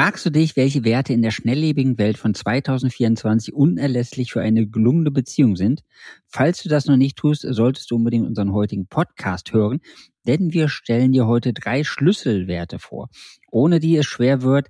Fragst du dich, welche Werte in der schnelllebigen Welt von 2024 unerlässlich für eine gelungene Beziehung sind? Falls du das noch nicht tust, solltest du unbedingt unseren heutigen Podcast hören, denn wir stellen dir heute drei Schlüsselwerte vor, ohne die es schwer wird,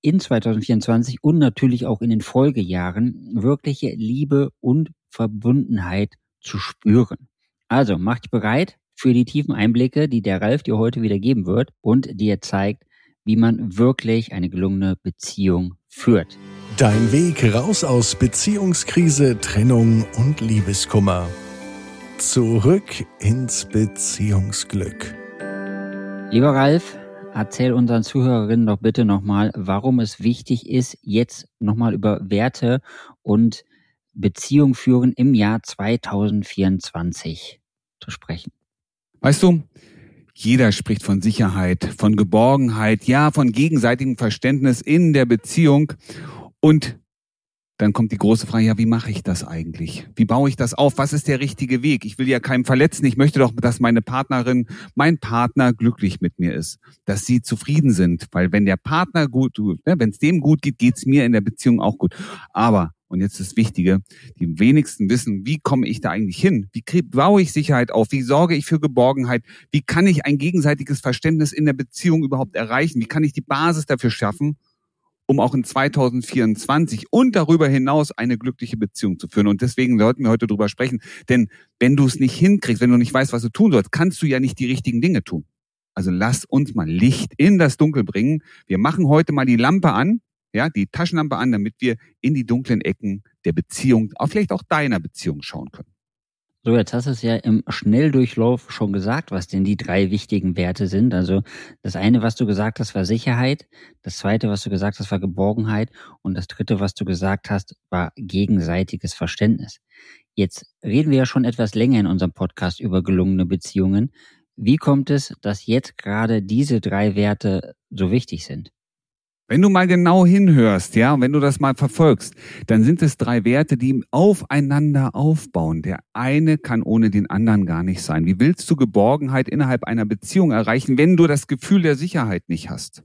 in 2024 und natürlich auch in den Folgejahren wirkliche Liebe und Verbundenheit zu spüren. Also mach dich bereit für die tiefen Einblicke, die der Ralf dir heute wieder geben wird und dir zeigt, wie man wirklich eine gelungene Beziehung führt. Dein Weg raus aus Beziehungskrise, Trennung und Liebeskummer. Zurück ins Beziehungsglück. Lieber Ralf, erzähl unseren Zuhörerinnen doch bitte nochmal, warum es wichtig ist, jetzt nochmal über Werte und Beziehung führen im Jahr 2024 zu sprechen. Weißt du, jeder spricht von Sicherheit, von Geborgenheit, ja, von gegenseitigem Verständnis in der Beziehung. Und dann kommt die große Frage, ja, wie mache ich das eigentlich? Wie baue ich das auf? Was ist der richtige Weg? Ich will ja keinem verletzen. Ich möchte doch, dass meine Partnerin, mein Partner glücklich mit mir ist, dass sie zufrieden sind. Weil wenn der Partner gut, ne, wenn es dem gut geht, geht es mir in der Beziehung auch gut. Aber und jetzt das Wichtige, die wenigsten wissen, wie komme ich da eigentlich hin? Wie baue ich Sicherheit auf? Wie sorge ich für Geborgenheit? Wie kann ich ein gegenseitiges Verständnis in der Beziehung überhaupt erreichen? Wie kann ich die Basis dafür schaffen, um auch in 2024 und darüber hinaus eine glückliche Beziehung zu führen? Und deswegen sollten wir heute drüber sprechen. Denn wenn du es nicht hinkriegst, wenn du nicht weißt, was du tun sollst, kannst du ja nicht die richtigen Dinge tun. Also lass uns mal Licht in das Dunkel bringen. Wir machen heute mal die Lampe an ja, die Taschenlampe an, damit wir in die dunklen Ecken der Beziehung, auch vielleicht auch deiner Beziehung schauen können. So, jetzt hast du es ja im Schnelldurchlauf schon gesagt, was denn die drei wichtigen Werte sind. Also das eine, was du gesagt hast, war Sicherheit. Das zweite, was du gesagt hast, war Geborgenheit. Und das dritte, was du gesagt hast, war gegenseitiges Verständnis. Jetzt reden wir ja schon etwas länger in unserem Podcast über gelungene Beziehungen. Wie kommt es, dass jetzt gerade diese drei Werte so wichtig sind? Wenn du mal genau hinhörst, ja, wenn du das mal verfolgst, dann sind es drei Werte, die aufeinander aufbauen. Der eine kann ohne den anderen gar nicht sein. Wie willst du Geborgenheit innerhalb einer Beziehung erreichen, wenn du das Gefühl der Sicherheit nicht hast?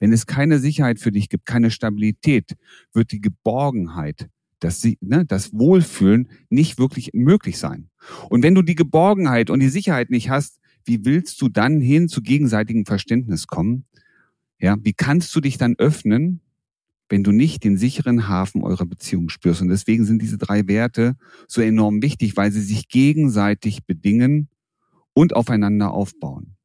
Wenn es keine Sicherheit für dich gibt, keine Stabilität, wird die Geborgenheit, das, ne, das Wohlfühlen nicht wirklich möglich sein. Und wenn du die Geborgenheit und die Sicherheit nicht hast, wie willst du dann hin zu gegenseitigem Verständnis kommen? Ja, wie kannst du dich dann öffnen, wenn du nicht den sicheren Hafen eurer Beziehung spürst? Und deswegen sind diese drei Werte so enorm wichtig, weil sie sich gegenseitig bedingen und aufeinander aufbauen.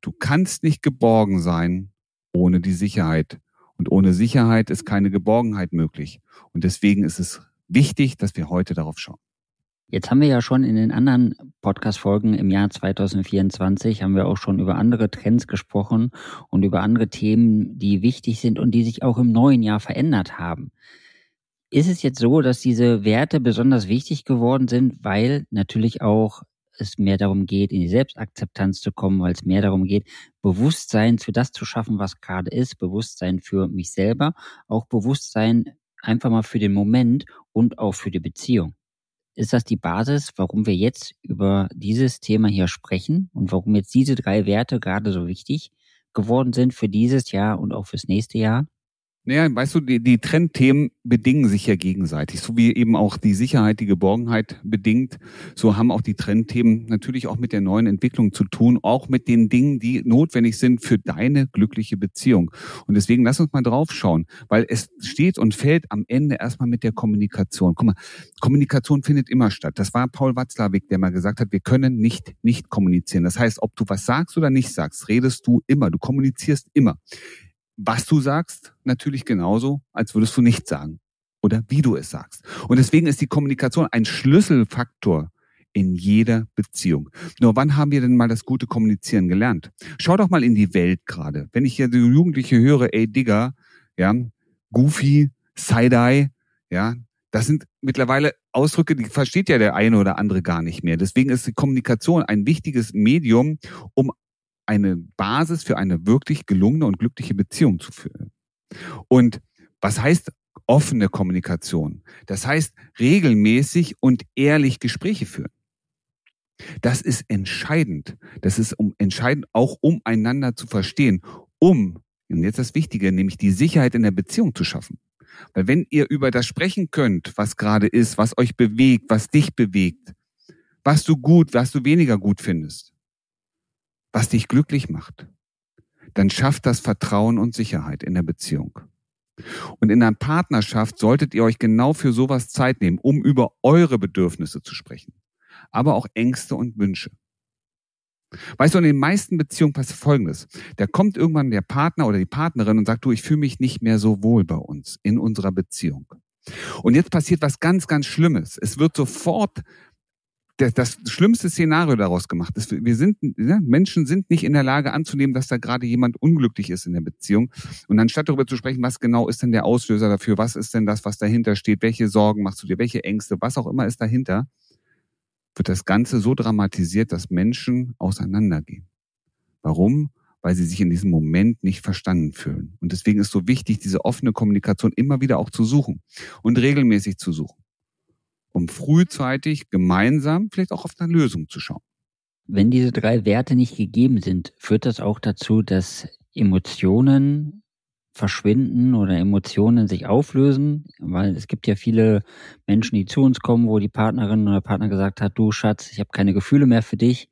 Du kannst nicht geborgen sein ohne die Sicherheit. Und ohne Sicherheit ist keine Geborgenheit möglich. Und deswegen ist es wichtig, dass wir heute darauf schauen. Jetzt haben wir ja schon in den anderen Podcast-Folgen im Jahr 2024 haben wir auch schon über andere Trends gesprochen und über andere Themen, die wichtig sind und die sich auch im neuen Jahr verändert haben. Ist es jetzt so, dass diese Werte besonders wichtig geworden sind, weil natürlich auch es mehr darum geht, in die Selbstakzeptanz zu kommen, weil es mehr darum geht, Bewusstsein für das zu schaffen, was gerade ist, Bewusstsein für mich selber, auch Bewusstsein einfach mal für den Moment und auch für die Beziehung. Ist das die Basis, warum wir jetzt über dieses Thema hier sprechen und warum jetzt diese drei Werte gerade so wichtig geworden sind für dieses Jahr und auch fürs nächste Jahr? Naja, weißt du, die, die Trendthemen bedingen sich ja gegenseitig. So wie eben auch die Sicherheit, die Geborgenheit bedingt, so haben auch die Trendthemen natürlich auch mit der neuen Entwicklung zu tun, auch mit den Dingen, die notwendig sind für deine glückliche Beziehung. Und deswegen lass uns mal drauf schauen, weil es steht und fällt am Ende erstmal mit der Kommunikation. Guck mal, Kommunikation findet immer statt. Das war Paul Watzlawick, der mal gesagt hat, wir können nicht nicht kommunizieren. Das heißt, ob du was sagst oder nicht sagst, redest du immer, du kommunizierst immer was du sagst, natürlich genauso, als würdest du nichts sagen. Oder wie du es sagst. Und deswegen ist die Kommunikation ein Schlüsselfaktor in jeder Beziehung. Nur wann haben wir denn mal das gute Kommunizieren gelernt? Schau doch mal in die Welt gerade. Wenn ich hier die Jugendliche höre, ey Digger, ja, Goofy, Side-Eye, ja, das sind mittlerweile Ausdrücke, die versteht ja der eine oder andere gar nicht mehr. Deswegen ist die Kommunikation ein wichtiges Medium, um eine Basis für eine wirklich gelungene und glückliche Beziehung zu führen. Und was heißt offene Kommunikation? Das heißt regelmäßig und ehrlich Gespräche führen. Das ist entscheidend. Das ist um, entscheidend auch, um einander zu verstehen, um Und jetzt das Wichtige, nämlich die Sicherheit in der Beziehung zu schaffen. Weil wenn ihr über das sprechen könnt, was gerade ist, was euch bewegt, was dich bewegt, was du gut, was du weniger gut findest, was dich glücklich macht, dann schafft das Vertrauen und Sicherheit in der Beziehung. Und in einer Partnerschaft solltet ihr euch genau für sowas Zeit nehmen, um über eure Bedürfnisse zu sprechen, aber auch Ängste und Wünsche. Weißt du, in den meisten Beziehungen passiert Folgendes. Da kommt irgendwann der Partner oder die Partnerin und sagt, du, ich fühle mich nicht mehr so wohl bei uns in unserer Beziehung. Und jetzt passiert was ganz, ganz Schlimmes. Es wird sofort das schlimmste Szenario daraus gemacht ist. Wir sind, ja, Menschen sind nicht in der Lage anzunehmen, dass da gerade jemand unglücklich ist in der Beziehung. Und anstatt darüber zu sprechen, was genau ist denn der Auslöser dafür, was ist denn das, was dahinter steht, welche Sorgen machst du dir, welche Ängste, was auch immer ist dahinter, wird das Ganze so dramatisiert, dass Menschen auseinandergehen. Warum? Weil sie sich in diesem Moment nicht verstanden fühlen. Und deswegen ist so wichtig, diese offene Kommunikation immer wieder auch zu suchen und regelmäßig zu suchen um frühzeitig gemeinsam vielleicht auch auf eine Lösung zu schauen. Wenn diese drei Werte nicht gegeben sind, führt das auch dazu, dass Emotionen verschwinden oder Emotionen sich auflösen, weil es gibt ja viele Menschen, die zu uns kommen, wo die Partnerin oder Partner gesagt hat, du Schatz, ich habe keine Gefühle mehr für dich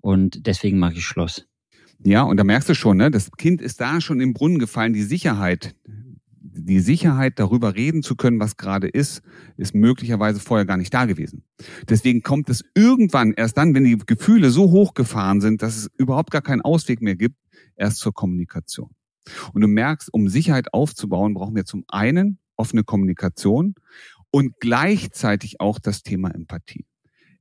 und deswegen mache ich Schluss. Ja, und da merkst du schon, ne, das Kind ist da schon im Brunnen gefallen, die Sicherheit, die Sicherheit, darüber reden zu können, was gerade ist, ist möglicherweise vorher gar nicht da gewesen. Deswegen kommt es irgendwann erst dann, wenn die Gefühle so hochgefahren sind, dass es überhaupt gar keinen Ausweg mehr gibt, erst zur Kommunikation. Und du merkst, um Sicherheit aufzubauen, brauchen wir zum einen offene Kommunikation und gleichzeitig auch das Thema Empathie.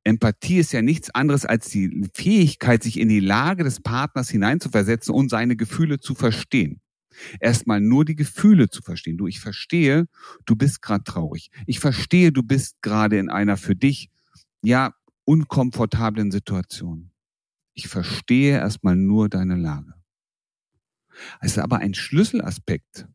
Empathie ist ja nichts anderes als die Fähigkeit, sich in die Lage des Partners hineinzuversetzen und seine Gefühle zu verstehen erstmal nur die Gefühle zu verstehen. Du, ich verstehe, du bist gerade traurig. Ich verstehe, du bist gerade in einer für dich, ja, unkomfortablen Situation. Ich verstehe erstmal nur deine Lage. Es ist aber ein Schlüsselaspekt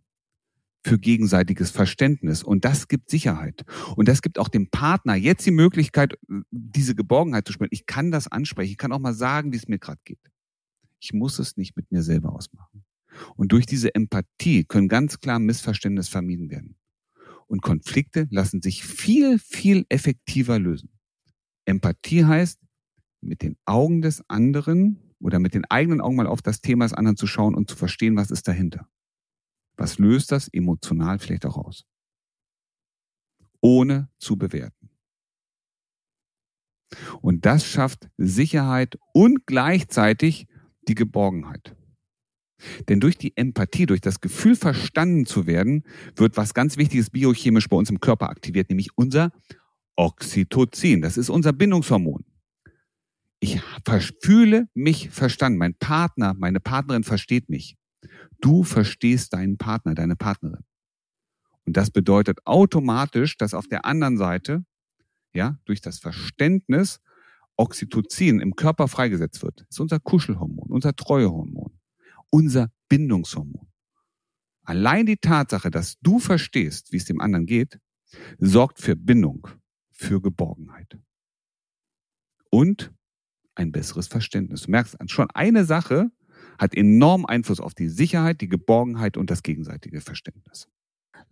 für gegenseitiges Verständnis und das gibt Sicherheit. Und das gibt auch dem Partner jetzt die Möglichkeit, diese Geborgenheit zu spüren. Ich kann das ansprechen. Ich kann auch mal sagen, wie es mir gerade geht. Ich muss es nicht mit mir selber ausmachen. Und durch diese Empathie können ganz klar Missverständnisse vermieden werden. Und Konflikte lassen sich viel, viel effektiver lösen. Empathie heißt, mit den Augen des anderen oder mit den eigenen Augen mal auf das Thema des anderen zu schauen und zu verstehen, was ist dahinter. Was löst das emotional vielleicht auch aus? Ohne zu bewerten. Und das schafft Sicherheit und gleichzeitig die Geborgenheit. Denn durch die Empathie, durch das Gefühl verstanden zu werden, wird was ganz Wichtiges biochemisch bei uns im Körper aktiviert, nämlich unser Oxytocin. Das ist unser Bindungshormon. Ich fühle mich verstanden. Mein Partner, meine Partnerin versteht mich. Du verstehst deinen Partner, deine Partnerin. Und das bedeutet automatisch, dass auf der anderen Seite, ja, durch das Verständnis Oxytocin im Körper freigesetzt wird. Das ist unser Kuschelhormon, unser Treuehormon unser Bindungshormon. Allein die Tatsache, dass du verstehst, wie es dem anderen geht, sorgt für Bindung, für Geborgenheit. Und ein besseres Verständnis. Du merkst, schon eine Sache hat enorm Einfluss auf die Sicherheit, die Geborgenheit und das gegenseitige Verständnis.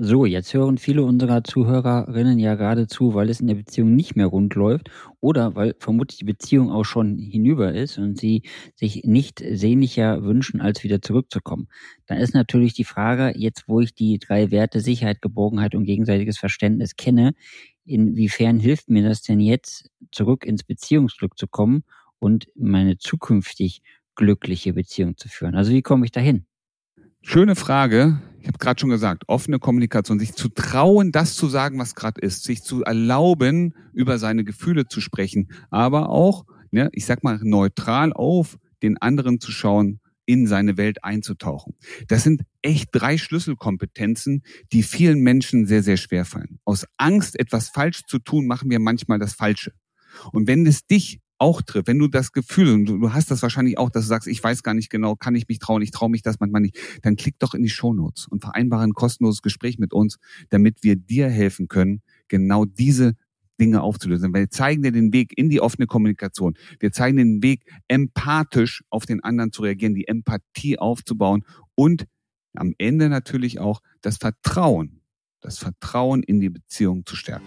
So, jetzt hören viele unserer Zuhörerinnen ja gerade zu, weil es in der Beziehung nicht mehr rund läuft oder weil vermutlich die Beziehung auch schon hinüber ist und sie sich nicht sehnlicher wünschen, als wieder zurückzukommen. Da ist natürlich die Frage, jetzt wo ich die drei Werte Sicherheit, Geborgenheit und gegenseitiges Verständnis kenne, inwiefern hilft mir das denn jetzt, zurück ins Beziehungsglück zu kommen und meine zukünftig glückliche Beziehung zu führen? Also wie komme ich dahin? Schöne Frage. Ich habe gerade schon gesagt, offene Kommunikation, sich zu trauen, das zu sagen, was gerade ist, sich zu erlauben, über seine Gefühle zu sprechen, aber auch, ne, ich sag mal, neutral auf den anderen zu schauen, in seine Welt einzutauchen. Das sind echt drei Schlüsselkompetenzen, die vielen Menschen sehr, sehr schwer fallen. Aus Angst, etwas falsch zu tun, machen wir manchmal das Falsche. Und wenn es dich auch trifft, wenn du das Gefühl, und du, hast das wahrscheinlich auch, dass du sagst, ich weiß gar nicht genau, kann ich mich trauen, ich traue mich das manchmal nicht, dann klick doch in die Shownotes und vereinbare ein kostenloses Gespräch mit uns, damit wir dir helfen können, genau diese Dinge aufzulösen. Wir zeigen dir den Weg in die offene Kommunikation. Wir zeigen den Weg, empathisch auf den anderen zu reagieren, die Empathie aufzubauen und am Ende natürlich auch das Vertrauen, das Vertrauen in die Beziehung zu stärken.